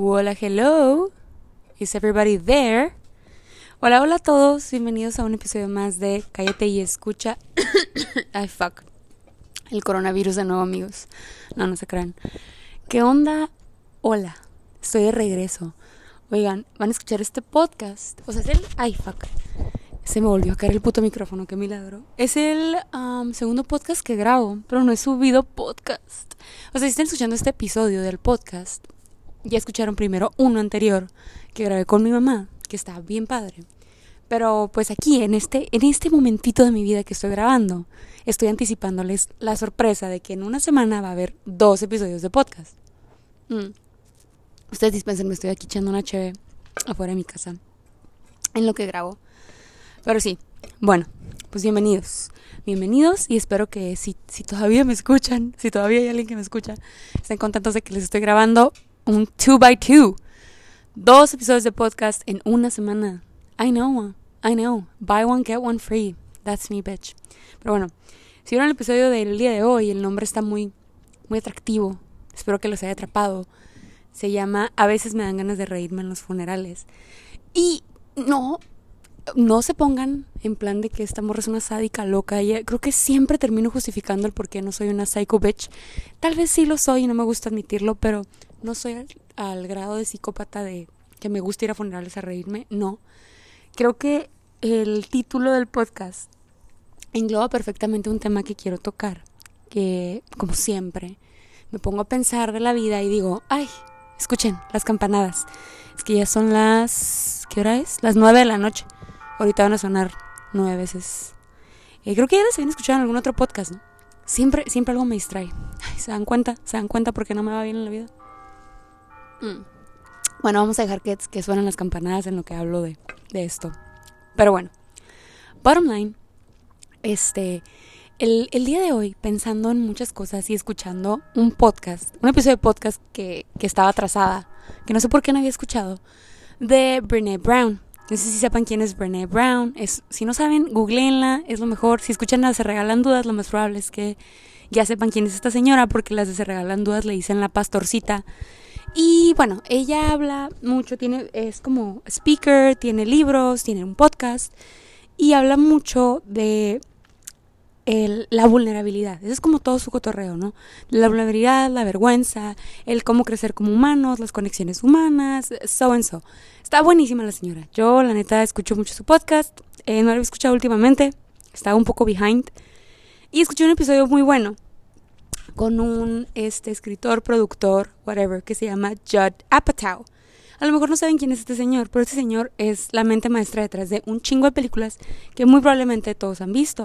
Hola, hello. Is everybody there? Hola, hola a todos. Bienvenidos a un episodio más de Cállate y escucha. Ay, fuck. El coronavirus de nuevo, amigos. No, no se crean. ¿Qué onda? Hola. Estoy de regreso. Oigan, van a escuchar este podcast. O sea, es el. Ay, fuck. Se me volvió a caer el puto micrófono, qué milagro. Es el um, segundo podcast que grabo, pero no he subido podcast. O sea, si están escuchando este episodio del podcast, ya escucharon primero uno anterior que grabé con mi mamá, que está bien padre. Pero pues aquí, en este, en este momentito de mi vida que estoy grabando, estoy anticipándoles la sorpresa de que en una semana va a haber dos episodios de podcast. Mm. Ustedes dispensen, me estoy aquí echando una cheve afuera de mi casa. En lo que grabo. Pero sí, bueno, pues bienvenidos. Bienvenidos y espero que si, si todavía me escuchan, si todavía hay alguien que me escucha, estén contentos de que les estoy grabando un 2x2. Dos episodios de podcast en una semana. I know, I know. Buy one, get one free. That's me, bitch. Pero bueno, si vieron el episodio del día de hoy, el nombre está muy, muy atractivo. Espero que los haya atrapado. Se llama A veces me dan ganas de reírme en los funerales. Y no, no se pongan en plan de que esta morra es una sádica loca. Y creo que siempre termino justificando el por qué no soy una psycho bitch. Tal vez sí lo soy y no me gusta admitirlo, pero no soy al, grado de psicópata de que me gusta ir a funerales a reírme. No. Creo que el título del podcast engloba perfectamente un tema que quiero tocar. Que, como siempre, me pongo a pensar de la vida y digo, ay, escuchen las campanadas. Es que ya son las... ¿Qué hora es? Las nueve de la noche. Ahorita van a sonar nueve veces. Eh, creo que ya les habían escuchado en algún otro podcast, ¿no? Siempre, siempre algo me distrae. Ay, ¿Se dan cuenta? ¿Se dan cuenta porque no me va bien en la vida? Mm. Bueno, vamos a dejar que, que suenen las campanadas en lo que hablo de, esto. Pero bueno, bottom line, este, el, el, día de hoy, pensando en muchas cosas y escuchando un podcast, un episodio de podcast que, estaba atrasada, que no sé por qué no había escuchado, de Brene Brown. No sé si sepan quién es Brene Brown. Si no saben, googleenla, es lo mejor. Si escuchan las Se Regalan Dudas, lo más probable es que ya sepan quién es esta señora, porque las de Se Regalan Dudas le dicen la pastorcita. Y bueno, ella habla mucho, tiene, es como speaker, tiene libros, tiene un podcast y habla mucho de la vulnerabilidad. Eso es como todo su cotorreo, ¿no? La vulnerabilidad, la vergüenza, el cómo crecer como humanos, las conexiones humanas, so and so. Está buenísima la señora. Yo, la neta, escucho mucho su podcast. Eh, no lo he escuchado últimamente. Estaba un poco behind. Y escuché un episodio muy bueno con un este, escritor, productor, whatever, que se llama Judd Apatow. A lo mejor no saben quién es este señor, pero este señor es la mente maestra detrás de un chingo de películas que muy probablemente todos han visto.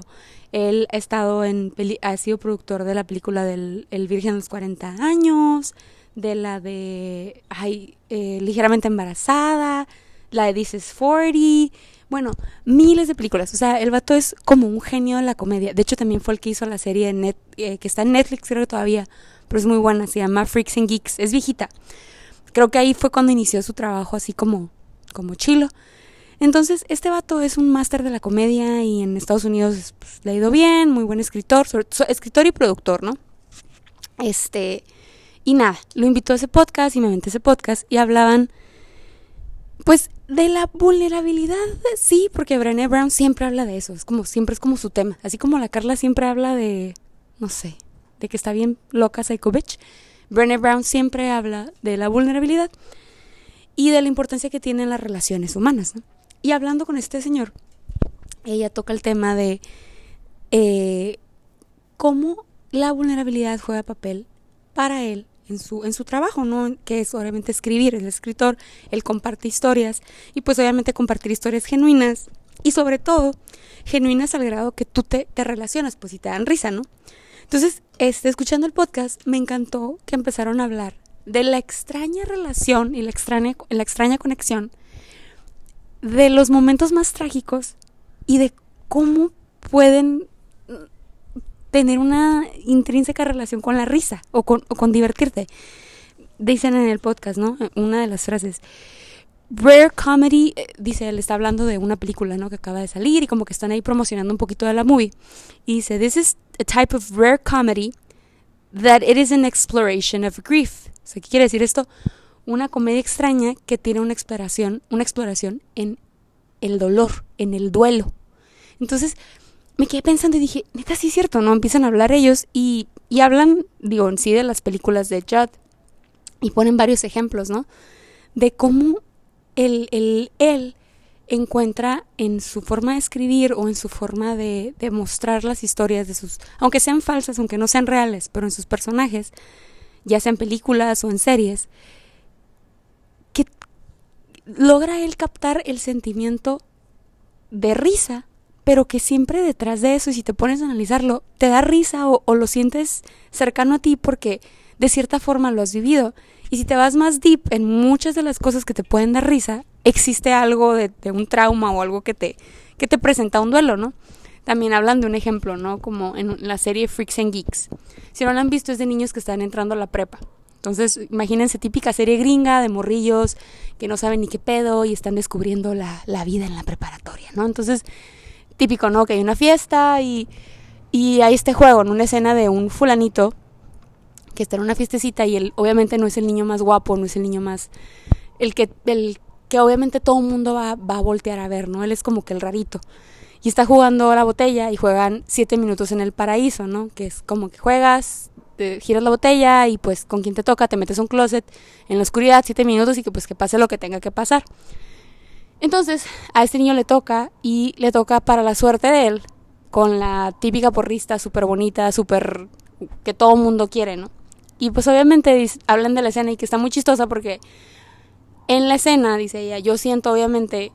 Él ha estado en ha sido productor de la película del El Virgen de los 40 años, de la de ay, eh, ligeramente embarazada, la de This is 40, bueno, miles de películas. O sea, el vato es como un genio de la comedia. De hecho, también fue el que hizo la serie eh, que está en Netflix, creo que todavía, pero es muy buena. Se llama Freaks and Geeks. Es viejita. Creo que ahí fue cuando inició su trabajo así como, como chilo. Entonces, este vato es un máster de la comedia y en Estados Unidos pues, le ha ido bien, muy buen escritor, sobre, escritor y productor, ¿no? Este, y nada, lo invitó a ese podcast y me aventé ese podcast y hablaban, pues, de la vulnerabilidad, sí, porque Brené Brown siempre habla de eso, es como, siempre es como su tema, así como la Carla siempre habla de, no sé, de que está bien loca Psycho Bitch, Brené Brown siempre habla de la vulnerabilidad y de la importancia que tienen las relaciones humanas, ¿no? Y hablando con este señor, ella toca el tema de eh, cómo la vulnerabilidad juega papel para él en su, en su trabajo, ¿no? Que es obviamente escribir, el escritor, él comparte historias y pues obviamente compartir historias genuinas y sobre todo genuinas al grado que tú te, te relacionas, pues si te dan risa, ¿no? Entonces, este, escuchando el podcast, me encantó que empezaron a hablar de la extraña relación y la extraña, la extraña conexión de los momentos más trágicos y de cómo pueden tener una intrínseca relación con la risa o con, o divertirte. Dicen en el podcast, ¿no? Una de las frases. Rare Comedy, eh, dice, él está hablando de una película, ¿no? Que acaba de salir y como que están ahí promocionando un poquito de la movie. Y dice, this is a type of rare comedy that it is an exploration of grief. O sea, ¿qué quiere decir esto? una comedia extraña que tiene una exploración, una exploración en el dolor, en el duelo. Entonces me quedé pensando y dije, neta, sí es cierto, ¿no? Empiezan a hablar ellos y, y hablan, digo, en sí de las películas de Judd y ponen varios ejemplos, ¿no? De cómo el, el, él encuentra en su forma de escribir o en su forma de, de mostrar las historias de sus, aunque sean falsas, aunque no sean reales, pero en sus personajes, ya sean películas o en series, que logra él captar el sentimiento de risa, pero que siempre detrás de eso, y si te pones a analizarlo, te da risa o, o lo sientes cercano a ti porque de cierta forma lo has vivido. Y si te vas más deep en muchas de las cosas que te pueden dar risa, existe algo de, de, un trauma o algo que te, que te presenta un duelo, ¿no? También hablan de un ejemplo, ¿no? Como en la serie Freaks and Geeks. Si no lo han visto, es de niños que están entrando a la prepa. Entonces, imagínense, típica serie gringa de morrillos que no saben ni qué pedo y están descubriendo la, la vida en la preparatoria, ¿no? Entonces, típico, ¿no? Que hay una fiesta y, y hay este juego, en una escena de un fulanito que está en una fiestecita y él obviamente no es el niño más guapo, no es el niño más... el que, el que obviamente todo el mundo va, va a voltear a ver, ¿no? Él es como que el rarito. Y está jugando la botella y juegan siete minutos en el paraíso, ¿no? Que es como que juegas, te giras la botella y pues con quien te toca te metes un closet en la oscuridad siete minutos y que pues que pase lo que tenga que pasar. Entonces a este niño le toca y le toca para la suerte de él con la típica porrista súper bonita, súper que todo mundo quiere, ¿no? Y pues obviamente hablan de la escena y que está muy chistosa porque en la escena, dice ella, yo siento obviamente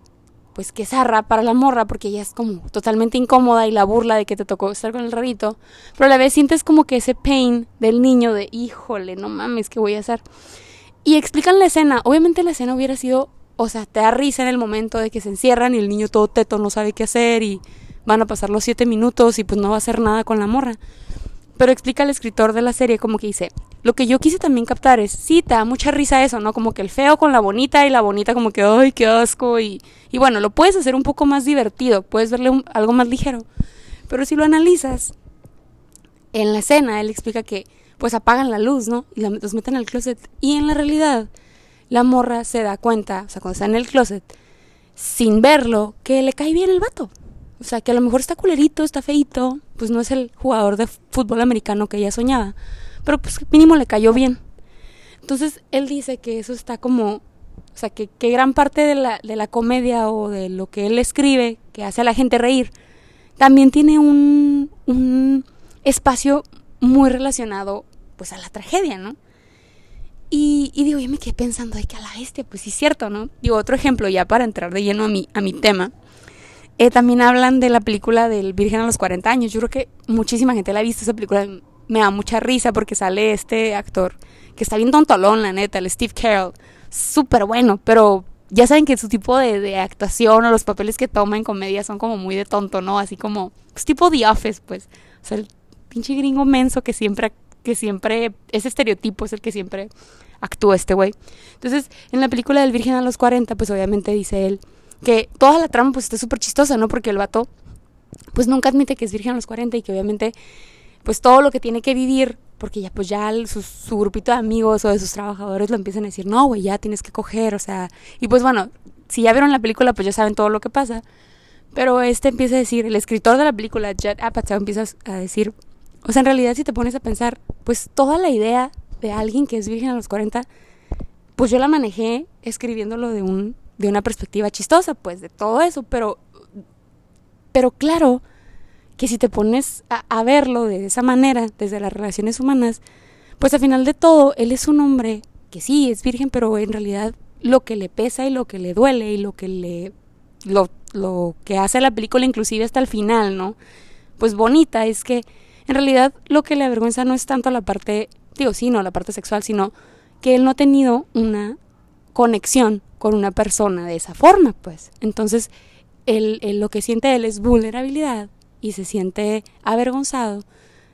pues que zarra para la morra porque ella es como totalmente incómoda y la burla de que te tocó estar con el rarito, pero a la vez sientes como que ese pain del niño de híjole, no mames, ¿qué voy a hacer? Y explican la escena, obviamente la escena hubiera sido, o sea, te da risa en el momento de que se encierran y el niño todo teto no sabe qué hacer y van a pasar los siete minutos y pues no va a hacer nada con la morra. Pero explica el escritor de la serie como que dice, lo que yo quise también captar es, sí, te da mucha risa eso, ¿no? Como que el feo con la bonita y la bonita como que, ay, qué asco. Y, y bueno, lo puedes hacer un poco más divertido, puedes verle algo más ligero. Pero si lo analizas, en la escena él explica que pues apagan la luz, ¿no? Y los meten al closet. Y en la realidad, la morra se da cuenta, o sea, cuando está en el closet, sin verlo, que le cae bien el vato. O sea, que a lo mejor está culerito, está feito, pues no es el jugador de fútbol americano que ella soñaba, pero pues mínimo le cayó bien. Entonces él dice que eso está como, o sea, que, que gran parte de la, de la comedia o de lo que él escribe, que hace a la gente reír, también tiene un, un espacio muy relacionado pues a la tragedia, ¿no? Y, digo, yo me quedé pensando, ay, que a la bestia, pues sí es cierto, ¿no? Digo, otro ejemplo ya para entrar de lleno a mi, a mi tema eh, también hablan de la película del Virgen a los 40 años. Yo creo que muchísima gente la ha visto esa película. Me da mucha risa porque sale este actor que está bien tontolón, la neta, el Steve Carell. Súper bueno, pero ya saben que su tipo de, de, actuación o los papeles que toma en comedia son como muy de tonto, ¿no? Así como, pues tipo The Office, pues. O sea, el pinche gringo menso que siempre, que siempre, ese estereotipo es el que siempre actúa este güey. Entonces, en la película del Virgen a los 40, pues obviamente dice él que toda la trama pues está súper chistosa, ¿no? Porque el vato pues nunca admite que es virgen a los 40 y que obviamente pues todo lo que tiene que vivir, porque ya pues ya su, grupito de amigos o de sus trabajadores lo empiezan a decir, no, güey, ya tienes que coger, o sea, y pues bueno, si ya vieron la película pues ya saben todo lo que pasa, pero este empieza a decir, el escritor de la película, Judd Apatow, empieza a decir, o sea, en realidad si te pones a pensar, pues toda la idea de alguien que es virgen a los 40, pues yo la manejé escribiéndolo de un de una perspectiva chistosa, pues de todo eso, pero, pero claro que si te pones a, a, verlo de esa manera, desde las relaciones humanas, pues al final de todo, él es un hombre que sí, es virgen, pero en realidad lo que le pesa y lo que le duele y lo que le, lo, lo que hace la película inclusive hasta el final, ¿no? Pues bonita, es que en realidad lo que le avergüenza no es tanto la parte, digo, sí, no, la parte sexual, sino que él no ha tenido una conexión con una persona de esa forma, pues. Entonces, él, él, lo que siente él es vulnerabilidad y se siente avergonzado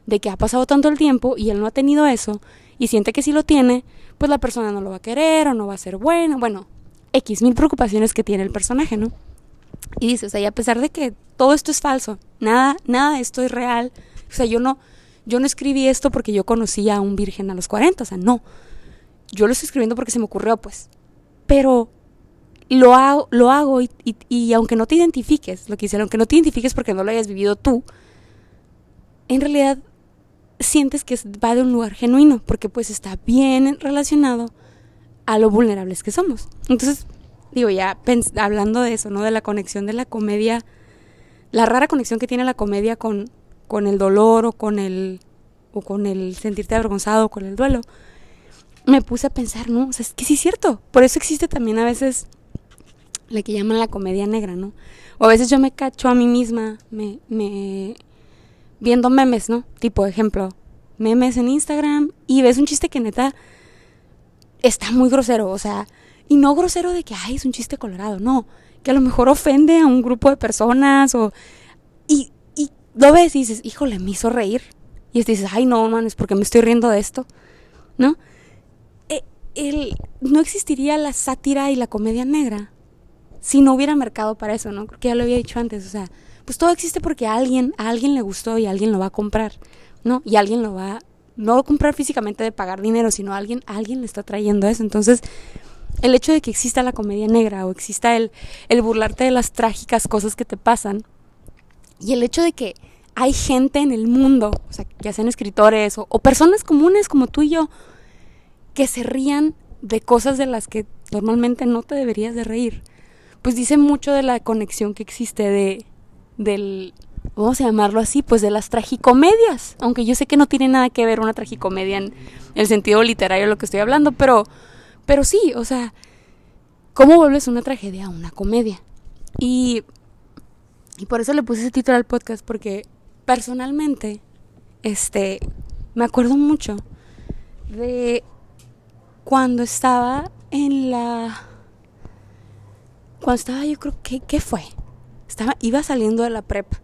de que ha pasado tanto el tiempo y él no ha tenido eso y siente que si lo tiene, pues la persona no lo va a querer o no va a ser buena, bueno, X mil preocupaciones que tiene el personaje, ¿no? Y dice, o sea, a pesar de que todo esto es falso, nada, nada de esto es real, o sea, yo no, yo no escribí esto porque yo conocí a un virgen a los 40, o sea, no, yo lo estoy escribiendo porque se me ocurrió, pues. Pero lo hago, lo hago y, y, aunque no te identifiques, lo que hice, aunque no te identifiques porque no lo hayas vivido tú, en realidad sientes que va de un lugar genuino, porque pues está bien relacionado a lo vulnerables que somos. Entonces, digo, ya hablando de eso, ¿no? De la conexión de la comedia, la rara conexión que tiene la comedia con, con el dolor o con el, o con el sentirte avergonzado, con el duelo, me puse a pensar, ¿no? O sea, es que sí es cierto. Por eso existe también a veces la que llaman la comedia negra, ¿no? O a veces yo me cacho a mí misma, me, me, viendo memes, ¿no? Tipo, ejemplo, memes en Instagram y ves un chiste que neta está muy grosero, o sea, y no grosero de que, ay, es un chiste colorado, no, que a lo mejor ofende a un grupo de personas o... Y lo ves y dices, híjole, me hizo reír. Y dices, ay, no, man, es porque me estoy riendo de esto, ¿no? E, el, no existiría la sátira y la comedia negra si no hubiera mercado para eso, ¿no? Porque ya lo había dicho antes, o sea, pues todo existe porque a alguien, a alguien le gustó y alguien lo va a comprar, ¿no? Y alguien lo va, no a comprar físicamente de pagar dinero, sino a alguien, alguien le está trayendo eso. Entonces, el hecho de que exista la comedia negra o exista el, el burlarte de las trágicas cosas que te pasan, y el hecho de que hay gente en el mundo, o sea, ya sean escritores o, personas comunes como tú y yo, que se rían de cosas de las que normalmente no te deberías de reír pues dice mucho de la conexión que existe de, del, vamos a llamarlo así, pues de las tragicomedias. Aunque yo sé que no tiene nada que ver una tragicomedia en el sentido literario de lo que estoy hablando, pero, pero sí, o sea, ¿cómo vuelves una tragedia a una comedia? Y, y por eso le puse ese título al podcast, porque personalmente, este, me acuerdo mucho de cuando estaba en la cuando estaba, yo creo que, ¿qué fue? Estaba, iba saliendo de la prepa.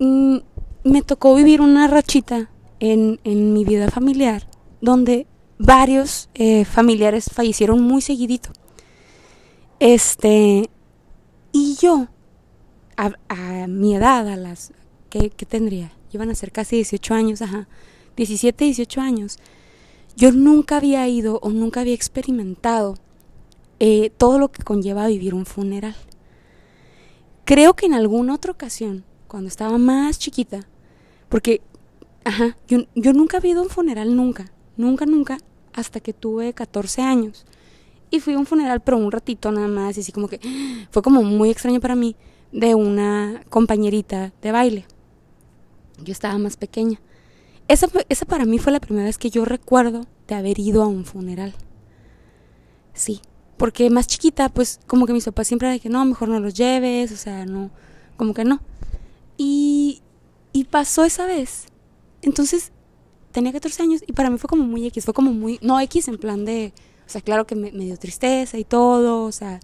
Mm, me tocó vivir una rachita en, en mi vida familiar donde varios eh, familiares fallecieron muy seguidito. Este, y yo, a, mi edad, a las, ¿qué, ¿qué, tendría? Iban a ser casi 18 años, ajá, 17, 18 años. Yo nunca había ido o nunca había experimentado eh, todo lo que conlleva vivir un funeral. Creo que en alguna otra ocasión, cuando estaba más chiquita, porque, ajá, yo, yo nunca he ido a un funeral, nunca, nunca, nunca, hasta que tuve 14 años. Y fui a un funeral, pero un ratito nada más, y así como que fue como muy extraño para mí, de una compañerita de baile. Yo estaba más pequeña. Esa, esa para mí fue la primera vez que yo recuerdo de haber ido a un funeral. Sí, porque más chiquita, pues como que mis papás siempre de que no, mejor no los lleves, o sea, no, como que no. Y, y pasó esa vez. Entonces, tenía 14 años y para mí fue como muy X, fue como muy, no X en plan de, o sea, claro que me, dio tristeza y todo, o sea,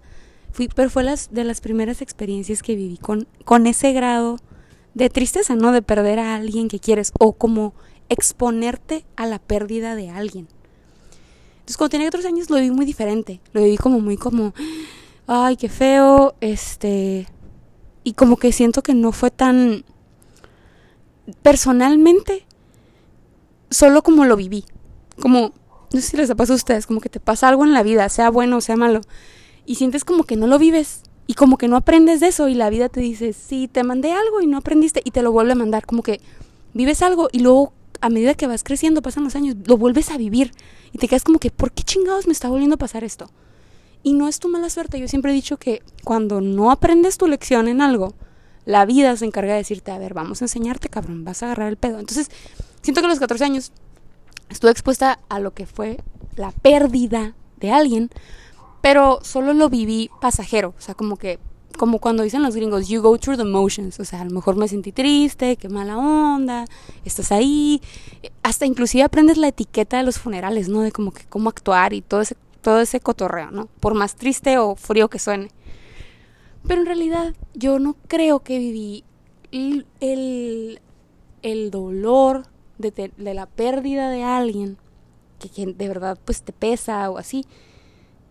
fui, pero fue las, de las primeras experiencias que viví con, con ese grado de tristeza, ¿no? De perder a alguien que quieres o como exponerte a la pérdida de alguien. Entonces cuando tenía 14 años lo viví muy diferente, lo viví como muy como, ay, qué feo, este, y como que siento que no fue tan personalmente, solo como lo viví, como, no sé si les ha pasado a ustedes, como que te pasa algo en la vida, sea bueno o sea malo, y sientes como que no lo vives, y como que no aprendes de eso, y la vida te dice, sí, te mandé algo y no aprendiste, y te lo vuelve a mandar, como que vives algo y luego a medida que vas creciendo, pasan los años, lo vuelves a vivir y te quedas como que, ¿por qué chingados me está volviendo a pasar esto? Y no es tu mala suerte. Yo siempre he dicho que cuando no aprendes tu lección en algo, la vida se encarga de decirte, a ver, vamos a enseñarte, cabrón, vas a agarrar el pedo. Entonces, siento que a los 14 años estuve expuesta a lo que fue la pérdida de alguien, pero solo lo viví pasajero. O sea, como que como cuando dicen los gringos, you go through the motions, o sea, a lo mejor me sentí triste, qué mala onda, estás ahí, hasta inclusive aprendes la etiqueta de los funerales, ¿no? De como que cómo actuar y todo ese, todo ese cotorreo, ¿no? Por más triste o frío que suene. Pero en realidad yo no creo que viví el, el, dolor de, de, la pérdida de alguien, que, que de verdad pues te pesa o así,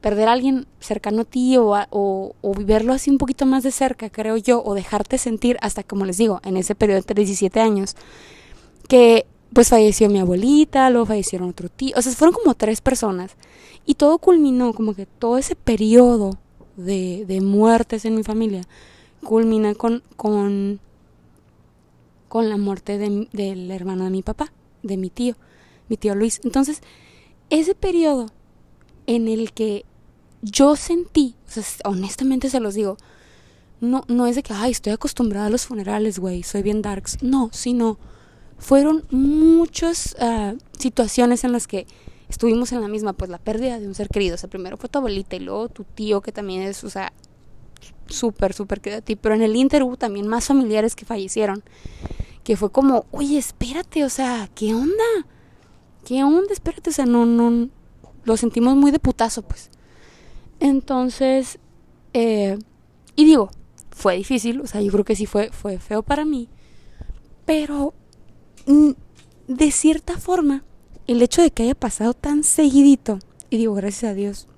perder a alguien cercano a ti o, o, o, verlo así un poquito más de cerca, creo yo, o dejarte sentir hasta, como les digo, en ese periodo de 17 años, que pues falleció mi abuelita, luego fallecieron otro tío, o sea, fueron como tres personas. Y todo culminó, como que todo ese periodo de, de muertes en mi familia, culmina con, con, con la muerte de, del hermano de mi papá, de mi tío, mi tío Luis. Entonces, ese periodo en el que yo sentí, o sea, honestamente se los digo, no, no es de que, ay, estoy acostumbrada a los funerales, güey, soy bien darks. No, sino fueron muchas uh, situaciones en las que estuvimos en la misma, pues la pérdida de un ser querido. O sea, primero fue tu abuelita y luego tu tío, que también es, o sea, súper, súper querido a ti. Pero en el Inter también más familiares que fallecieron. Que fue como, oye, espérate, o sea, ¿qué onda? ¿Qué onda? Espérate, o sea, no, no, lo sentimos muy de putazo, pues. Entonces, eh, y digo, fue difícil, o sea, yo creo que sí fue, fue feo para mí, pero de cierta forma, el hecho de que haya pasado tan seguidito, y digo, gracias a Dios,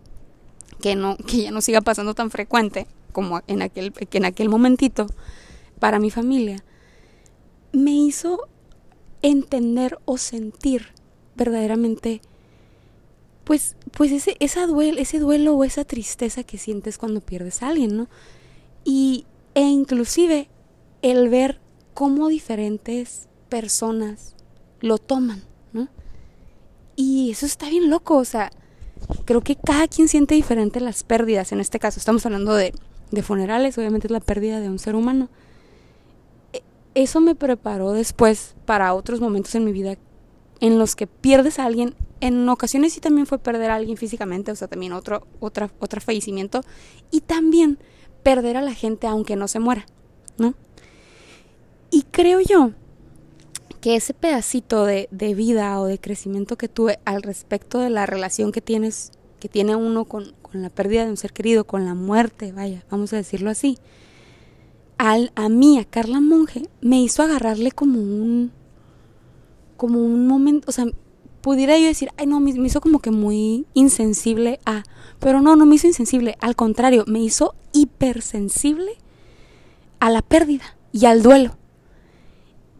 que, no, que ya no siga pasando tan frecuente como en aquel, que en aquel momentito, para mi familia, me hizo entender o sentir verdaderamente pues pues ese esa duel, ese duelo o esa tristeza que sientes cuando pierdes a alguien, ¿no? Y e inclusive el ver cómo diferentes personas lo toman, ¿no? Y eso está bien loco, o sea, creo que cada quien siente diferente las pérdidas, en este caso estamos hablando de, de funerales, obviamente es la pérdida de un ser humano. E, eso me preparó después para otros momentos en mi vida en los que pierdes a alguien. En ocasiones sí también fue perder a alguien físicamente, o sea, también otro, otra, otro fallecimiento. Y también perder a la gente aunque no se muera, ¿no? Y creo yo que ese pedacito de, de, vida o de crecimiento que tuve al respecto de la relación que tienes, que tiene uno con, con la pérdida de un ser querido, con la muerte, vaya, vamos a decirlo así, al, a mí, a Carla Monge, me hizo agarrarle como un, como un momento, o sea, pudiera yo decir, ay no, me, me hizo como que muy insensible a, pero no, no me hizo insensible, al contrario, me hizo hipersensible a la pérdida y al duelo.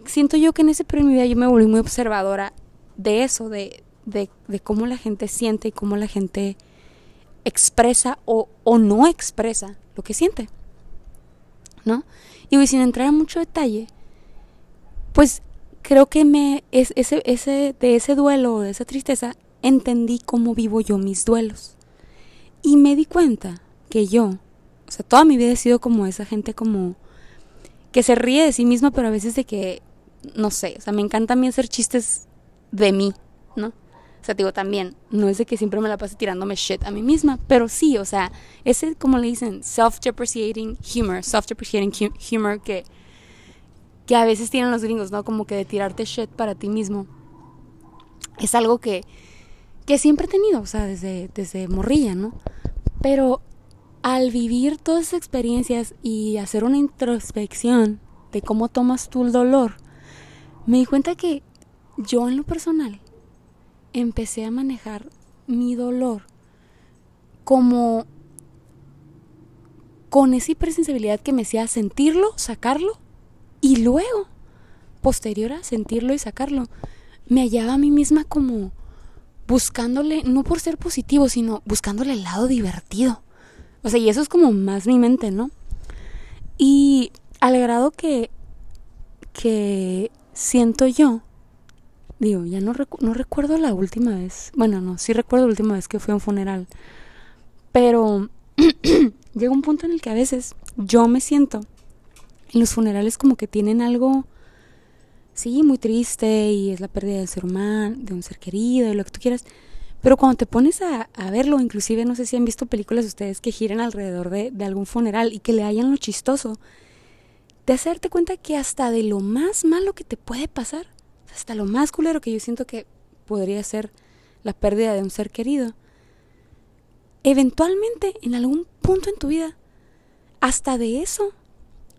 Siento yo que en ese periodo de mi vida yo me volví muy observadora de eso, de, de, de cómo la gente siente y cómo la gente expresa o, o no expresa lo que siente. ¿No? Y sin entrar en mucho detalle, pues creo que me es, ese, ese, de ese duelo, de esa tristeza, entendí cómo vivo yo mis duelos. Y me di cuenta que yo, o sea, toda mi vida he sido como esa gente como que se ríe de sí misma, pero a veces de que, no sé, o sea, me encanta a mí hacer chistes de mí, ¿no? O sea, digo, también, no es de que siempre me la pase tirándome shit a mí misma, pero sí, o sea, ese, como le dicen, self-depreciating humor, self-depreciating humor que, que a veces tienen los gringos, ¿no? Como que de tirarte shit para ti mismo. Es algo que, que siempre he tenido, o sea, desde, desde morrilla, ¿no? Pero al vivir todas esas experiencias y hacer una introspección de cómo tomas tú el dolor, me di cuenta que yo en lo personal empecé a manejar mi dolor como con esa hipersensibilidad que me hacía sentirlo, sacarlo y luego, posterior a sentirlo y sacarlo, me hallaba a mí misma como buscándole, no por ser positivo, sino buscándole el lado divertido. O sea, y eso es como más mi mente, ¿no? Y al grado que, que siento yo, digo, ya no, no recuerdo la última vez, bueno, no, sí recuerdo la última vez que fui a un funeral, pero llega un punto en el que a veces yo me siento en los funerales como que tienen algo, sí, muy triste y es la pérdida de un ser humano, de un ser querido, y lo que tú quieras. Pero cuando te pones a, a verlo, inclusive no sé si han visto películas ustedes que giren alrededor de, de algún funeral y que le hayan lo chistoso, de hacerte cuenta que hasta de lo más malo que te puede pasar, hasta lo más culero que yo siento que podría ser la pérdida de un ser querido, eventualmente en algún punto en tu vida, hasta de eso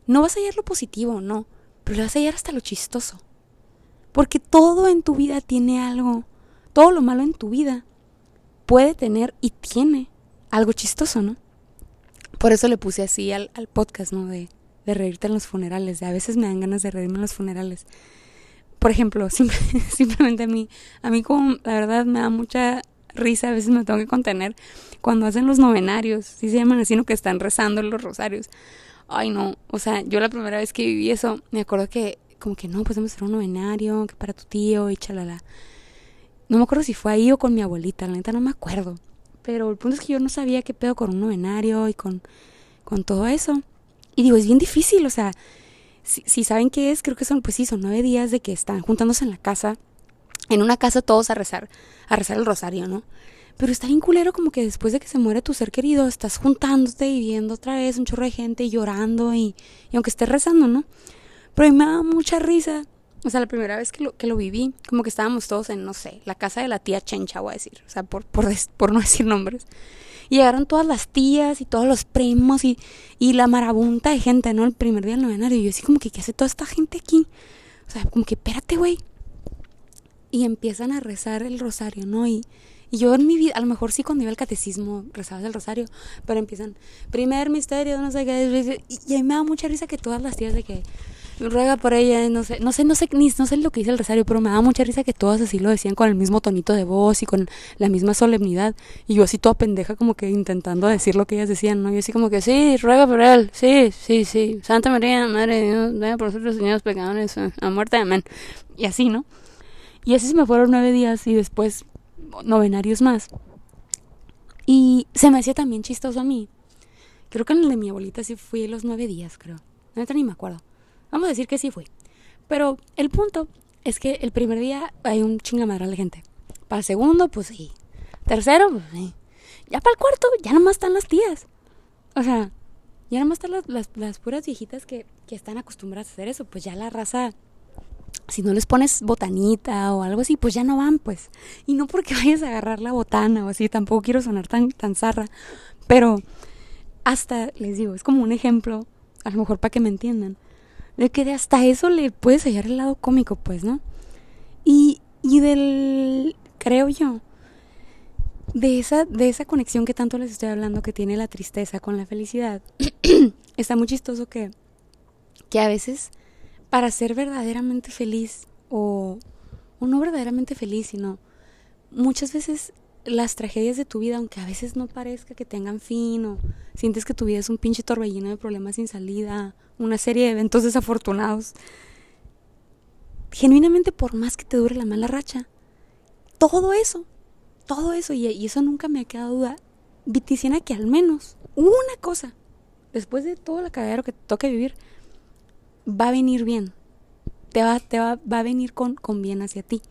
no vas a hallar lo positivo, no, pero le vas a hallar hasta lo chistoso. Porque todo en tu vida tiene algo, todo lo malo en tu vida puede tener y tiene algo chistoso, ¿no? Por eso le puse así al, podcast, ¿no? De, de reírte en los funerales. De a veces me dan ganas de reírme en los funerales. por ejemplo, simplemente a mí, a mí como la verdad me da mucha risa, a veces me tengo que contener cuando hacen los novenarios, si se llaman así, no que están rezando los rosarios. Ay, no, o sea, yo la primera vez que viví eso, me acuerdo que como que no, pues vamos a hacer un novenario, que para tu tío y chalala. No me acuerdo si fue ahí o con mi abuelita, la neta no me acuerdo. Pero el punto es que yo no sabía qué pedo con un novenario y con, con todo eso. Y digo, es bien difícil, o sea, si, saben qué es, creo que son, pues sí, son nueve días de que están juntándose en la casa, en una casa todos a rezar, a rezar el rosario, ¿no? Pero está bien culero como que después de que se muere tu ser querido, estás juntándote y viendo otra vez un chorro de gente y llorando y, y aunque estés rezando, ¿no? Pero a mí me da mucha risa. O sea, la primera vez que lo, que lo viví, como que estábamos todos en, no sé, la casa de la tía Chencha, voy a decir. O sea, por, por, por no decir nombres. Y llegaron todas las tías y todos los primos y, y la marabunta de gente, ¿no? El primer día del novenario. Y yo así como que, ¿qué hace toda esta gente aquí? O sea, como que, espérate, güey. Y empiezan a rezar el rosario, ¿no? Y, y yo en mi vida, a lo mejor sí cuando iba al catecismo rezabas el rosario, pero empiezan, primer misterio, no sé qué, y, a mí me da mucha risa que todas las tías de que, ruega por ella, no sé, no sé, no sé, ni, no sé lo que dice el rosario, pero me da mucha risa que todas así lo decían con el mismo tonito de voz y con la misma solemnidad. Y yo así toda pendeja como que intentando decir lo que ellas decían, ¿no? Y así como que, sí, ruega por él, sí, sí, sí, Santa María, Madre de Dios, vaya por nosotros, señores pecadores, a muerte, amén. Y así, ¿no? Y así se me fueron nueve días y después novenarios más. Y se me hacía también chistoso a mí. Creo que en el de mi abuelita sí fui los nueve días, creo. No ni me acuerdo. Vamos a decir que sí fui. Pero el punto es que el primer día hay un chingamadral de gente. Para el segundo, pues sí. Tercero, pues sí. Ya para el cuarto, ya nomás están las tías. O sea, ya nomás están las, las, puras viejitas que, que están acostumbradas a hacer eso. Pues ya la raza si no les pones botanita o algo así, pues ya no van, pues. Y no porque vayas a agarrar la botana o así, tampoco quiero sonar tan, tan zarra, pero hasta, les digo, es como un ejemplo, a lo mejor para que me entiendan de que de hasta eso le puedes hallar el lado cómico, pues, ¿no? Y, y del, creo yo, de esa, de esa conexión que tanto les estoy hablando que tiene la tristeza con la felicidad, está muy chistoso que, que a veces para ser verdaderamente feliz o, no verdaderamente feliz, sino muchas veces las tragedias de tu vida, aunque a veces no parezca que tengan fin o sientes que tu vida es un pinche torbellino de problemas sin salida, una serie de eventos desafortunados, genuinamente por más que te dure la mala racha, todo eso, todo eso, y, eso nunca me ha quedado duda, viticina que al menos una cosa, después de todo el cagadero que te toque vivir, va a venir bien, te va, te va, va a venir con, con bien hacia ti.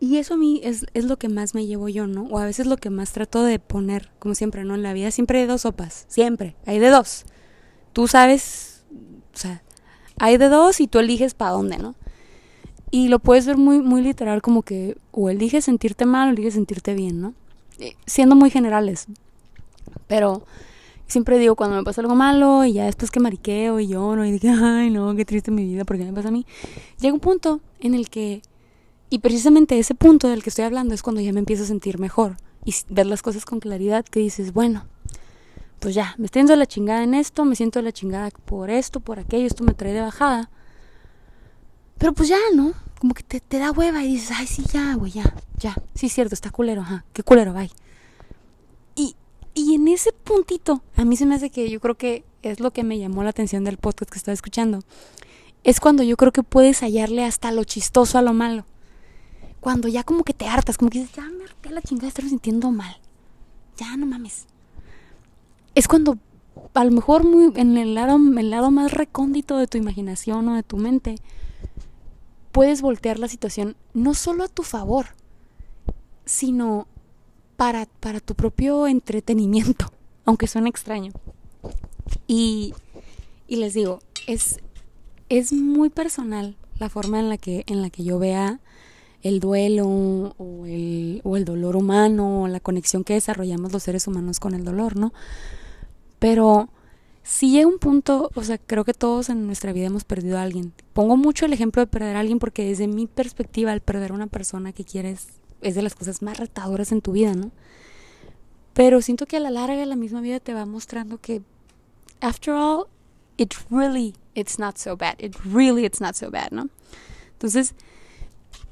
Y eso a mí es, es, lo que más me llevo yo, ¿no? O a veces lo que más trato de poner, como siempre, ¿no? En la vida siempre hay dos sopas, siempre, hay de dos. Tú sabes, o sea, hay de dos y tú eliges para dónde, ¿no? Y lo puedes ver muy, muy literal como que o eliges sentirte mal o eliges sentirte bien, ¿no? Eh, siendo muy generales. Pero siempre digo cuando me pasa algo malo y ya después que mariqueo y lloro y digo, ay no, qué triste mi vida, porque me pasa a mí? Llega un punto en el que y precisamente ese punto del que estoy hablando es cuando ya me empiezo a sentir mejor y ver las cosas con claridad, que dices, bueno, pues ya, me estoy yendo la chingada en esto, me siento la chingada por esto, por aquello, esto me trae de bajada. Pero pues ya, ¿no? Como que te, te da hueva y dices, ay, sí, ya, güey, ya, ya. Sí, cierto, está culero, ajá, qué culero, bye. Y, en ese puntito, a mí se me hace que yo creo que es lo que me llamó la atención del podcast que estaba escuchando. Es cuando yo creo que puedes hallarle hasta lo chistoso a lo malo cuando ya como que te hartas, como que dices, ya me harté la chingada, estoy sintiendo mal. Ya no mames. Es cuando a lo mejor muy en el lado, el lado más recóndito de tu imaginación o de tu mente, puedes voltear la situación no solo a tu favor, sino para, para tu propio entretenimiento, aunque suene extraño. Y, y les digo, es, es muy personal la forma en la que, en la que yo vea el duelo o el, o el dolor humano o la conexión que desarrollamos los seres humanos con el dolor, ¿no? Pero si llega un punto, o sea, creo que todos en nuestra vida hemos perdido a alguien. Pongo mucho el ejemplo de perder a alguien porque desde mi perspectiva el perder a una persona que quieres es de las cosas más retadoras en tu vida, ¿no? Pero siento que a la larga la misma vida te va mostrando que after all it really it's not so bad. It really it's not so bad, ¿no? Entonces,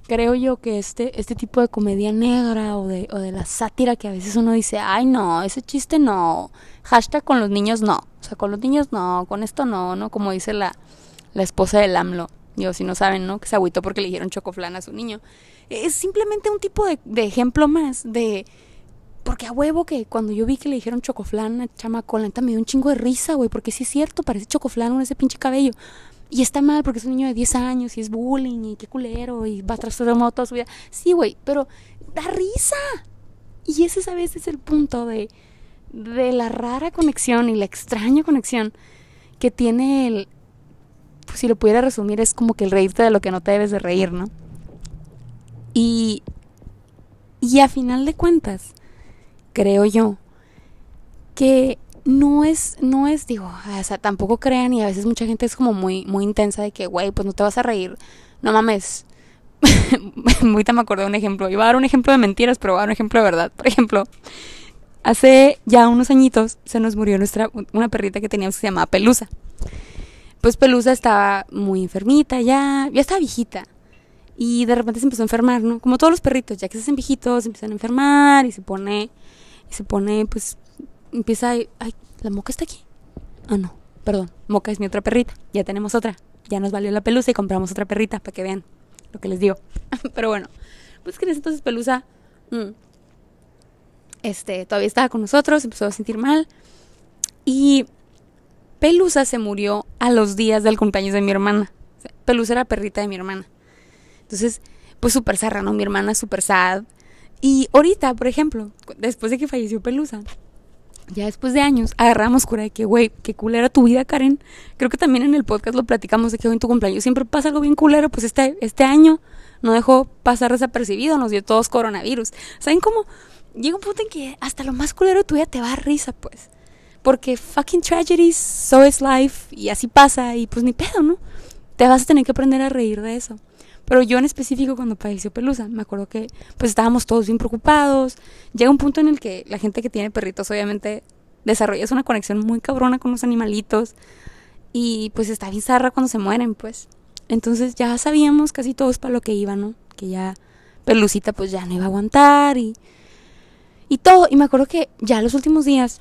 creo yo que este, este tipo de comedia negra o de, o de la sátira que a veces uno dice, ay no, ese chiste no, hashtag con los niños no, o sea, con los niños no, con esto no, ¿no? Como dice la, la esposa del AMLO, digo, si no saben, ¿no? Que se agüitó porque le dijeron chocoflán a su niño. Es simplemente un tipo de, de ejemplo más de... Porque a huevo que cuando yo vi que le dijeron chocoflán a chamaco, la me dio un chingo de risa, güey, porque sí es cierto, parece chocoflán con ese pinche cabello. Y está mal porque es un niño de 10 años y es bullying y qué culero y va a moto toda su vida. Sí, güey, pero da risa. Y ese a veces el punto de, de la rara conexión y la extraña conexión que tiene el... Pues si lo pudiera resumir es como que el reírte de lo que no te debes de reír, ¿no? Y, y a final de cuentas, creo yo, que no es, no es, digo, o sea, tampoco crean y a veces mucha gente es como muy, muy intensa de que, güey, pues no te vas a reír, no mames. Ahorita me acordé de un ejemplo, iba a dar un ejemplo de mentiras, pero voy a dar un ejemplo de verdad. Por ejemplo, hace ya unos añitos se nos murió nuestra, una perrita que teníamos que se llamaba Pelusa. Pues Pelusa estaba muy enfermita ya, ya estaba viejita. Y de repente se empezó a enfermar, ¿no? Como todos los perritos, ya que se hacen viejitos, se empiezan a enfermar y se pone, y se pone, pues, empieza a... Ay, ¿la moca está aquí? Ah, no, perdón. Moca es mi otra perrita. Ya tenemos otra. Ya nos valió la pelusa y compramos otra perrita para que vean lo que les digo. Pero bueno, pues que en ese entonces Pelusa... Mm, este, todavía estaba con nosotros, empezó a sentir mal. Y Pelusa se murió a los días del cumpleaños de mi hermana. Pelusa era perrita de mi hermana. Entonces, pues súper zarra, ¿no? Mi hermana súper sad. Y ahorita, por ejemplo, después de que falleció Pelusa, ya después de años, agarramos cura de que, güey, qué culera tu vida, Karen. Creo que también en el podcast lo platicamos de que hoy en tu cumpleaños siempre pasa algo bien culero, pues este, este año no dejó pasar desapercibido, nos dio todos coronavirus. ¿Saben cómo? Llega un punto en que hasta lo más culero de tu vida te va a risa, pues. Porque fucking tragedies, so is life, y así pasa, y pues ni pedo, ¿no? Te vas a tener que aprender a reír de eso. Pero yo en específico cuando padeció Pelusa, me acuerdo que pues estábamos todos bien preocupados. Llega un punto en el que la gente que tiene perritos obviamente desarrolla una conexión muy cabrona con los animalitos y pues está bien zarra cuando se mueren, pues. Entonces ya sabíamos casi todos para lo que iba, ¿no? Que ya Pelucita pues ya no iba a aguantar y y todo. Y me acuerdo que ya los últimos días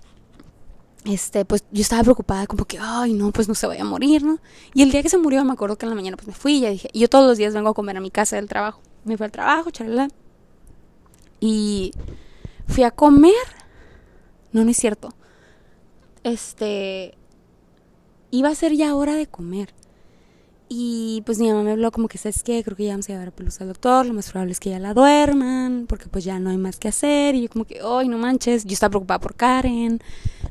este, pues yo estaba preocupada como que, ay, no, pues no se vaya a morir, ¿no? Y el día que se murió, me acuerdo que en la mañana pues me fui y ya dije, yo todos los días vengo a comer a mi casa del trabajo. Me fui al trabajo, charla. Y fui a comer. No, no es cierto. Este, iba a ser ya hora de comer. Y pues mi mamá me habló como que, ¿sabes qué? Creo que ya vamos a llevar a Pelusa al doctor, lo más probable es que ya la duerman, porque pues ya no hay más que hacer. Y yo como que, ay, no manches, yo estaba preocupada por Karen.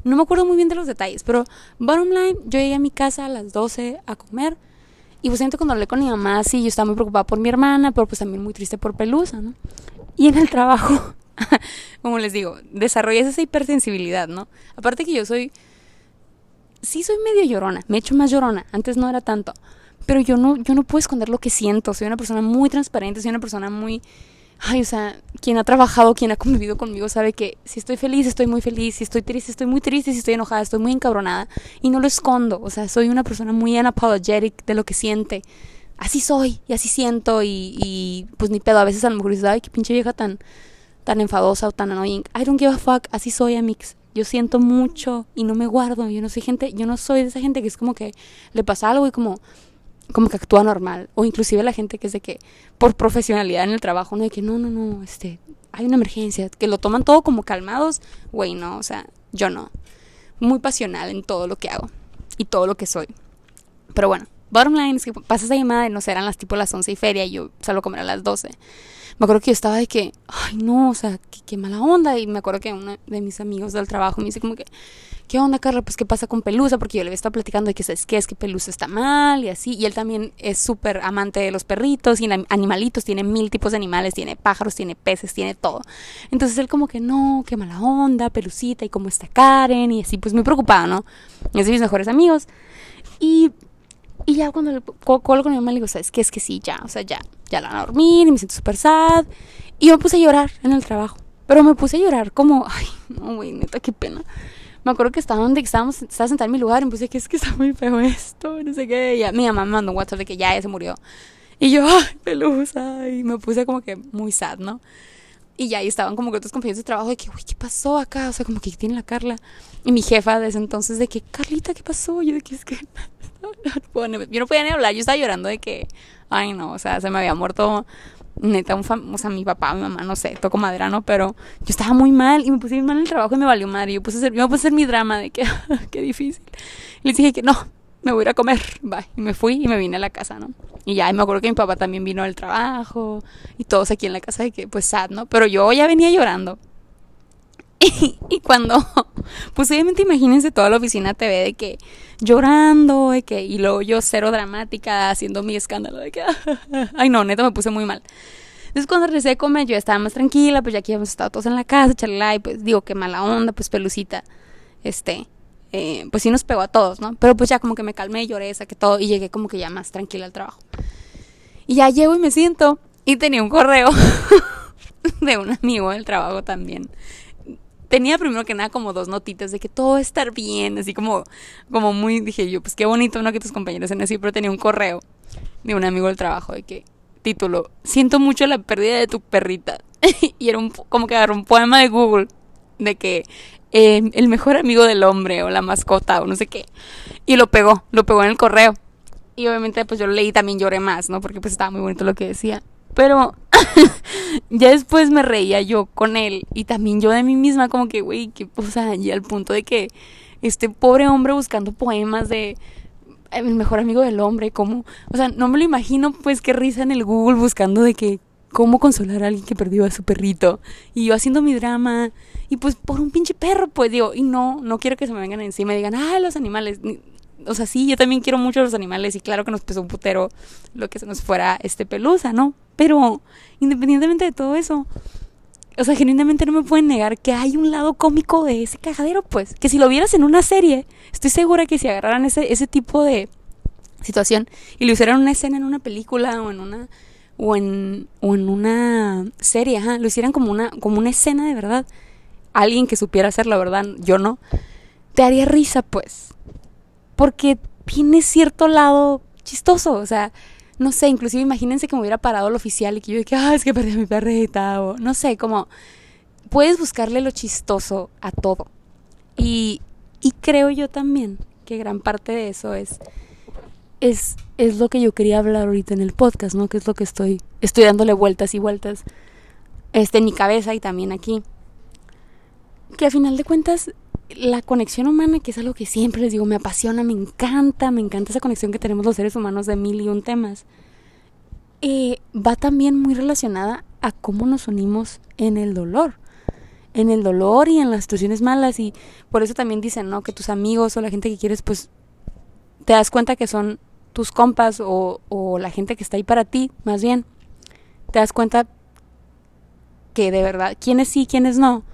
No me acuerdo muy bien de los detalles, pero bottom line, yo llegué a mi casa a las 12 a comer. Y pues siento cuando hablé con mi mamá, sí, yo estaba muy preocupada por mi hermana, pero pues también muy triste por Pelusa, ¿no? Y en el trabajo, como les digo, desarrollé esa hipersensibilidad, ¿no? Aparte que yo soy, sí soy medio llorona, me he hecho más llorona, antes no era tanto pero yo no, yo no puedo esconder lo que siento. Soy una persona muy transparente, soy una persona muy... Ay, o sea, quien ha trabajado, quien ha convivido conmigo sabe que si estoy feliz, estoy muy feliz, si estoy triste, estoy muy triste, si estoy enojada, estoy muy encabronada y no lo escondo. O sea, soy una persona muy unapologetic de lo que siente. Así soy y así siento y, y pues ni pedo. A veces a lo mejor dices, ay, qué pinche vieja tan, tan enfadosa o tan annoying. I don't give a fuck, así soy, amix. Yo siento mucho y no me guardo. Yo no soy gente, yo no soy de esa gente que es como que le pasa algo y como como que actúa normal o inclusive la gente que es de que por profesionalidad en el trabajo no de que no no no este hay una emergencia que lo toman todo como calmados güey no o sea yo no. Muy pasional en todo lo que hago y todo lo que soy. Pero bueno bottom line es que pasa esa llamada de no sé eran las tipo las 11 y feria y yo salgo a comer a las 12 me acuerdo que yo estaba de que ay no o sea qué, qué mala onda y me acuerdo que uno de mis amigos del trabajo me dice como que ¿qué onda, Carla? Pues, ¿qué pasa con Pelusa? Porque yo le estaba platicando de que, ¿sabes qué? Es que Pelusa está mal y así. Y él también es súper amante de los perritos y animalitos. Tiene mil tipos de animales. Tiene pájaros, tiene peces, tiene todo. Entonces él como que, no, qué mala onda, Pelucita, y cómo está Karen. Y así, pues muy preocupado, ¿no? Es de mis mejores amigos. Y, y ya cuando le colgo mi mamá, le digo, ¿sabes qué? Es que sí, ya, o sea, ya, ya la van a dormir y me siento súper sad. Y yo me puse a llorar en el trabajo. Pero me puse a llorar como, ay, no, güey, neta, qué pena me acuerdo que estaba donde estábamos, estaba sentada en mi lugar y me puse que es que está muy feo esto, no sé qué. Y ya, mi mamá me mandó un WhatsApp de que ya, ya se murió. Y yo, ay, pelusa. Y me puse como que muy sad, ¿no? Y ya ahí estaban como que otros compañeros de trabajo de que, uy, ¿qué pasó acá? O sea, como que tiene la Carla. Y mi jefa desde entonces de que, Carlita, ¿qué pasó? Yo de que es que... yo no podía ni hablar, yo estaba llorando de que, ay no, o sea, se me había muerto neta, un fam o sea, mi papá, mi mamá, no sé, toco madera, ¿no? Pero yo estaba muy mal y me puse mal en el trabajo y me valió madre. Yo, puse a yo puse mi drama de que, qué difícil. Y les dije que no, me voy a ir a comer, bye. Y me fui y me vine a la casa, ¿no? Y ya, me acuerdo que mi papá también vino del trabajo y todos aquí en la casa de que, pues, sad, ¿no? Pero yo ya venía llorando. Y, cuando, pues obviamente imagínense toda la oficina TV de que llorando, de que, y luego yo cero dramática haciendo mi escándalo de que, ay no, neta me puse muy mal. Entonces cuando regresé de comer yo estaba más tranquila, pues ya que habíamos estado todos en la casa, charla, y pues digo que mala onda, pues pelucita, este, eh, pues sí nos pegó a todos, ¿no? Pero pues ya como que me calmé, lloré, saqué todo y llegué como que ya más tranquila al trabajo. Y ya llego y me siento y tenía un correo de un amigo del trabajo también. Tenía primero que nada como dos notitas de que todo va a estar bien, así como, como muy, dije yo, pues qué bonito, ¿no? Que tus compañeros sean así, pero tenía un correo de un amigo del trabajo de que, título, siento mucho la pérdida de tu perrita. y era un, como que agarró un poema de Google de que eh, el mejor amigo del hombre o la mascota o no sé qué. Y lo pegó, lo pegó en el correo. Y obviamente pues yo lo leí también lloré más, ¿no? Porque pues estaba muy bonito lo que decía. Pero ya después me reía yo con él y también yo de mí misma como que, güey, que, o sea, y al punto de que este pobre hombre buscando poemas de el mejor amigo del hombre, como, o sea, no me lo imagino pues qué risa en el Google buscando de que cómo consolar a alguien que perdió a su perrito y yo haciendo mi drama y pues por un pinche perro, pues digo, y no, no quiero que se me vengan encima y digan, ah, los animales. O sea, sí, yo también quiero mucho los animales y claro que nos pesó un putero lo que se nos fuera este pelusa, ¿no? Pero independientemente de todo eso, o sea, genuinamente no me pueden negar que hay un lado cómico de ese cajadero, pues. Que si lo vieras en una serie, estoy segura que si agarraran ese, ese tipo de situación y lo hicieran una escena en una película o en una o en, o en una serie, ajá, lo hicieran como una, como una escena de verdad, alguien que supiera hacerlo, ¿verdad? Yo no. Te haría risa, pues. Porque tiene cierto lado chistoso. O sea, no sé, inclusive imagínense que me hubiera parado el oficial y que yo dije, ah, es que perdí a mi perrita. O no sé, como. Puedes buscarle lo chistoso a todo. Y, y creo yo también que gran parte de eso es. Es, es lo que yo quería hablar ahorita en el podcast, ¿no? Que es lo que estoy, estoy dándole vueltas y vueltas este, en mi cabeza y también aquí que a final de cuentas la conexión humana, que es algo que siempre les digo, me apasiona, me encanta, me encanta esa conexión que tenemos los seres humanos de mil y un temas, eh, va también muy relacionada a cómo nos unimos en el dolor, en el dolor y en las situaciones malas y por eso también dicen, ¿no? Que tus amigos o la gente que quieres, pues te das cuenta que son tus compas o, o la gente que está ahí para ti, más bien, te das cuenta que de verdad, quiénes sí, quiénes no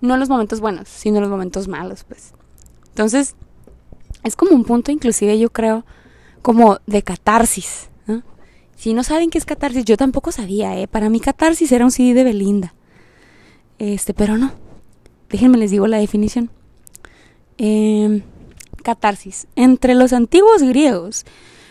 no los momentos buenos, sino los momentos malos, pues. Entonces, es como un punto inclusive yo creo como de catarsis. Si no saben qué es catarsis, yo tampoco sabía, ¿eh? Para mí catarsis era un CD de Belinda. Este, pero no. Déjenme les digo la definición. Em, catarsis. Entre los antiguos griegos,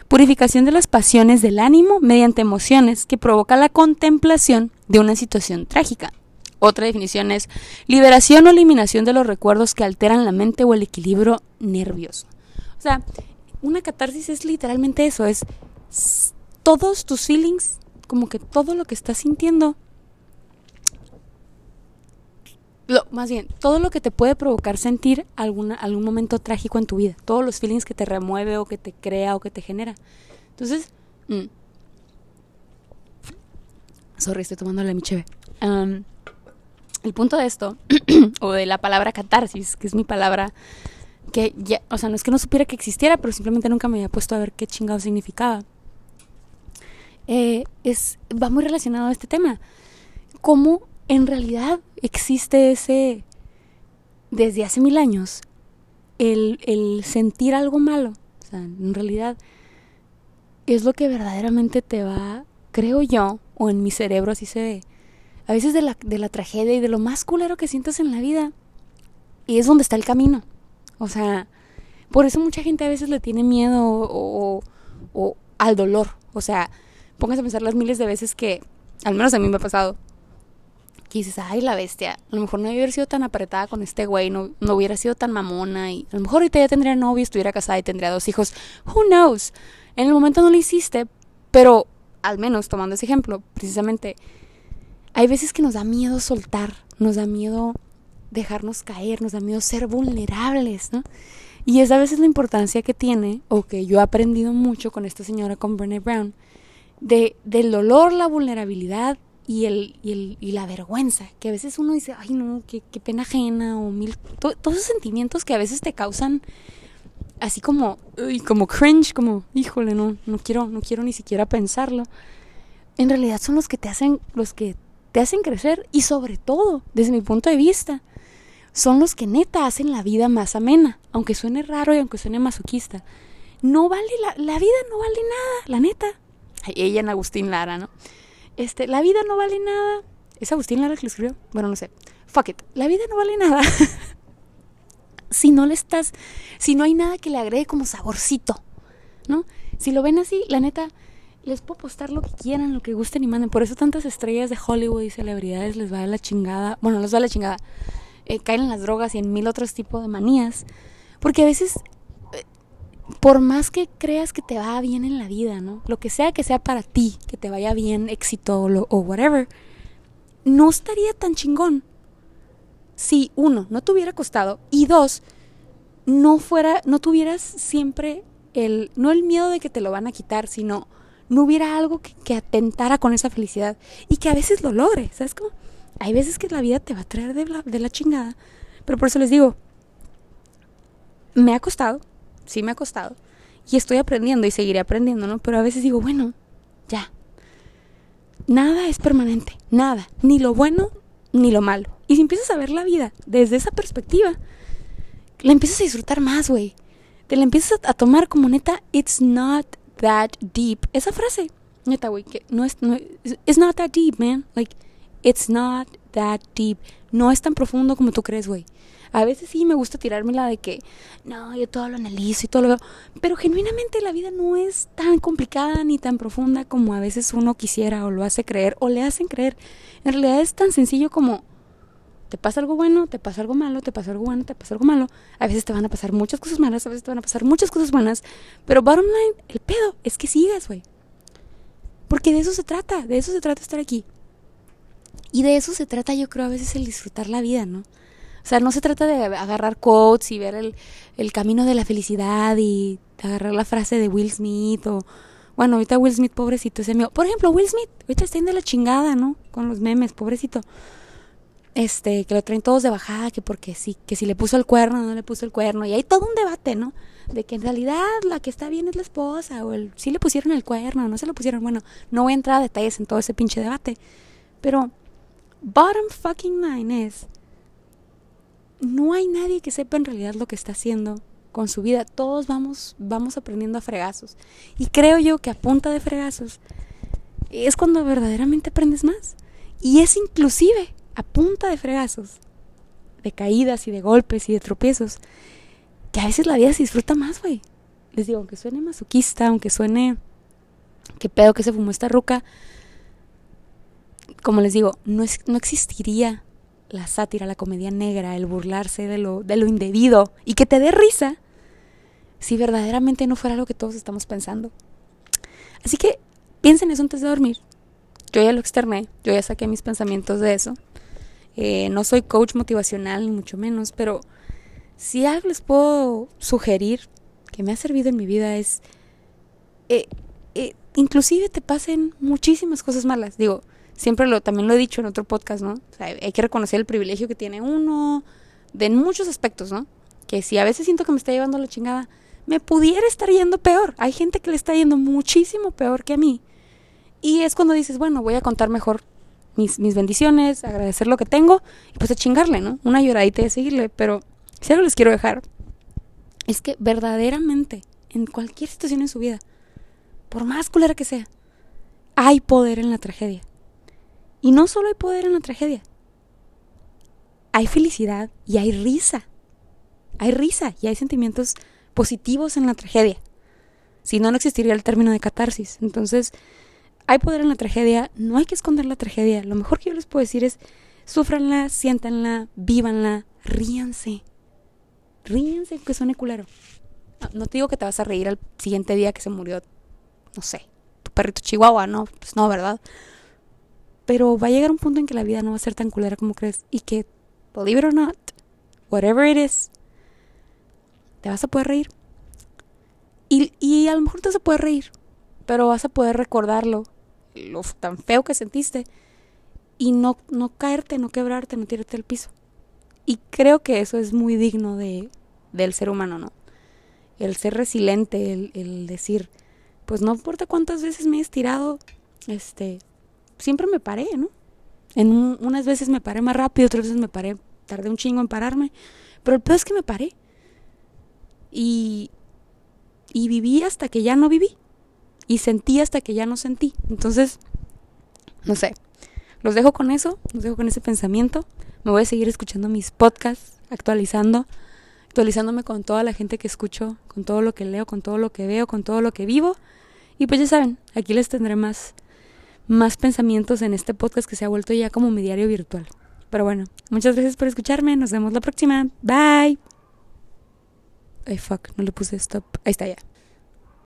purificación de las pasiones del ánimo mediante emociones que provoca la contemplación de una situación trágica. Otra definición es liberación o eliminación de los recuerdos que alteran la mente o el equilibrio nervioso. O sea, una catarsis es literalmente eso, es todos tus feelings, como que todo lo que estás sintiendo, lo, más bien, todo lo que te puede provocar sentir alguna, algún momento trágico en tu vida, todos los feelings que te remueve o que te crea o que te genera. Entonces, mm, sorry, estoy tomándole mi cheve el punto de esto, o de la palabra catarsis, que es mi palabra que ya, o sea, no es que no supiera que existiera, pero simplemente nunca me había puesto a ver qué chingado significaba. Eh, es, va muy relacionado a este tema. ¿Cómo en realidad existe ese, desde hace mil años, el, el sentir algo malo? O sea, en realidad es lo que verdaderamente te va, creo yo, o en mi cerebro así se ve, a veces de la, de la tragedia y de lo más culero que sientes en la vida. Y es donde está el camino. O sea, por eso mucha gente a veces le tiene miedo o, o, al dolor. O sea, póngase a pensar las miles de veces que, al menos a mí me ha pasado, que dices, ay, la bestia, a lo mejor no hubiera sido tan apretada con este güey, no, no hubiera sido tan mamona y a lo mejor ahorita ya tendría novio, estuviera casada y tendría dos hijos. Who knows? En el momento no lo hiciste, pero al menos tomando ese ejemplo, precisamente, hay veces que nos da miedo soltar, nos da miedo dejarnos caer, nos da miedo ser vulnerables, ¿no? Y esa a veces la importancia que tiene, o que yo he aprendido mucho con esta señora, con Brené Brown, de, del dolor, la vulnerabilidad y, el, y, el, y la vergüenza, que a veces uno dice, ay no, qué, qué pena ajena, o mil, todos esos sentimientos que a veces te causan así como, como cringe, como, híjole, no, no quiero, no quiero ni siquiera pensarlo. En realidad son los que te hacen, los que te hacen crecer y sobre todo, desde mi punto de vista, son los que neta hacen la vida más amena, aunque suene raro y aunque suene masoquista. No vale, la, la vida no vale nada, la neta. ella en Agustín Lara, ¿no? Este, la vida no vale nada. ¿Es Agustín Lara que lo escribió? Bueno, no sé. Fuck it. La vida no vale nada. si no le estás, si no hay nada que le agregue como saborcito, ¿no? Si lo ven así, la neta, les puedo postar lo que quieran, lo que gusten y manden. Por eso tantas estrellas de Hollywood y celebridades les va a la chingada. Bueno, les va a la chingada. Eh, caen en las drogas y en mil otros tipos de manías. Porque a veces, eh, por más que creas que te va bien en la vida, ¿no? Lo que sea que sea para ti, que te vaya bien, éxito o, o whatever, no estaría tan chingón si uno, no te hubiera costado y dos, no fuera, no tuvieras siempre el, no el miedo de que te lo van a quitar, sino no hubiera algo que, atentara con esa felicidad y que a veces lo logre, ¿sabes cómo? Hay veces que la vida te va a traer de la, de la chingada, pero por eso les digo, me ha costado, sí me ha costado, y estoy aprendiendo y seguiré aprendiendo, ¿no? Pero a veces digo, bueno, ya, nada es permanente, nada, ni lo bueno ni lo malo. Y si empiezas a ver la vida desde esa perspectiva, la empiezas a disfrutar más, güey. Te la empiezas a, tomar como neta, it's not that deep. Esa frase, neta, güey, no es, it's not that deep, man. Like, it's not that deep. No es tan profundo como tú crees, güey. A veces sí me gusta tirarme la de que, no, yo todo lo analizo y todo lo veo. Pero genuinamente la vida no es tan complicada ni tan profunda como a veces uno quisiera o lo hace creer o le hacen creer. En realidad es tan sencillo como, te pasa algo bueno, te pasa algo malo, te pasa algo bueno, te pasa algo malo. A veces te van a pasar muchas cosas malas, a veces te van a pasar muchas cosas buenas. Pero bottom line, el pedo es que sigas, güey. Porque de eso se trata, de eso se trata estar aquí. Y de eso se trata yo creo a veces el disfrutar la vida, ¿no? O sea, no se trata de agarrar quotes y ver el, el camino de la felicidad y agarrar la frase de Will Smith o... Bueno, ahorita Will Smith, pobrecito, ese mío. Por ejemplo, Will Smith, ahorita está en de la chingada, ¿no? Con los memes, pobrecito. Este, que lo traen todos de bajada, que porque sí, que si le puso el cuerno no le puso el cuerno. Y hay todo un debate, ¿no? De que en realidad la que está bien es la esposa, o el si le pusieron el cuerno, no se lo pusieron. Bueno, no voy a entrar a detalles en todo ese pinche debate. Pero, bottom fucking line es no hay nadie que sepa en realidad lo que está haciendo con su vida. Todos vamos, vamos aprendiendo a fregazos. Y creo yo que a punta de fregazos es cuando verdaderamente aprendes más. Y es inclusive a punta de fregazos, de caídas y de golpes y de tropiezos, que a veces la vida se disfruta más, güey. Les digo, aunque suene masoquista, aunque suene que pedo que se fumó esta ruca, como les digo, no, es, no existiría la sátira, la comedia negra, el burlarse de lo, de lo indebido y que te dé risa si verdaderamente no fuera lo que todos estamos pensando. Así que piensen eso antes de dormir. Yo ya lo externé, yo ya saqué mis pensamientos de eso. Eh, no soy coach motivacional, ni mucho menos, pero si algo les puedo sugerir que me ha servido en mi vida es, eh, eh, inclusive te pasen muchísimas cosas malas. Digo, siempre lo, también lo he dicho en otro podcast, ¿no? O sea, hay que reconocer el privilegio que tiene uno, de muchos aspectos, ¿no? Que si a veces siento que me está llevando la chingada, me pudiera estar yendo peor. Hay gente que le está yendo muchísimo peor que a mí. Y es cuando dices, bueno, voy a contar mejor mis, mis bendiciones, agradecer lo que tengo y pues a chingarle, ¿no? Una lloradita y a seguirle. Pero si algo les quiero dejar, es que verdaderamente, en cualquier situación en su vida, por más culera que sea, hay poder en la tragedia. Y no solo hay poder en la tragedia, hay felicidad y hay risa. Hay risa y hay sentimientos positivos en la tragedia. Si no, no existiría el término de catarsis. Entonces, hay poder en la tragedia, no hay que esconder la tragedia. Lo mejor que yo les puedo decir es, sufranla, siéntanla, vívanla, ríanse. Ríanse que suene culero. No te digo que te vas a reír al siguiente día que se murió, no sé, tu perrito chihuahua, no, pues no, ¿verdad? Pero va a llegar un punto en que la vida no va a ser tan culera como crees y que, believe it or not, whatever it is, te vas a poder reír. Y, y a lo mejor te vas a poder reír, pero vas a poder recordarlo, lo tan feo que sentiste, y no, no caerte, no quebrarte, no tirarte al piso. Y creo que eso es muy digno de, del ser humano, ¿no? El ser resiliente, el, el decir, pues no importa cuántas veces me he estirado, este, siempre me paré, ¿no? En unas veces me paré más rápido, otras veces me paré, tardé un chingo en pararme, pero el peor es que me paré. Y, y viví hasta que ya no viví. Y sentí hasta que ya no sentí. Entonces, no sé, los dejo con eso, los dejo con ese pensamiento. Me voy a seguir escuchando mis podcasts, actualizando, actualizándome con toda la gente que escucho, con todo lo que leo, con todo lo que veo, con todo lo que vivo. Y pues ya saben, aquí les tendré más, más pensamientos en este podcast que se ha vuelto ya como mi diario virtual. Pero bueno, muchas gracias por escucharme. Nos vemos la próxima. Bye. Ay, fuck, no le puse stop. Ahí está ya.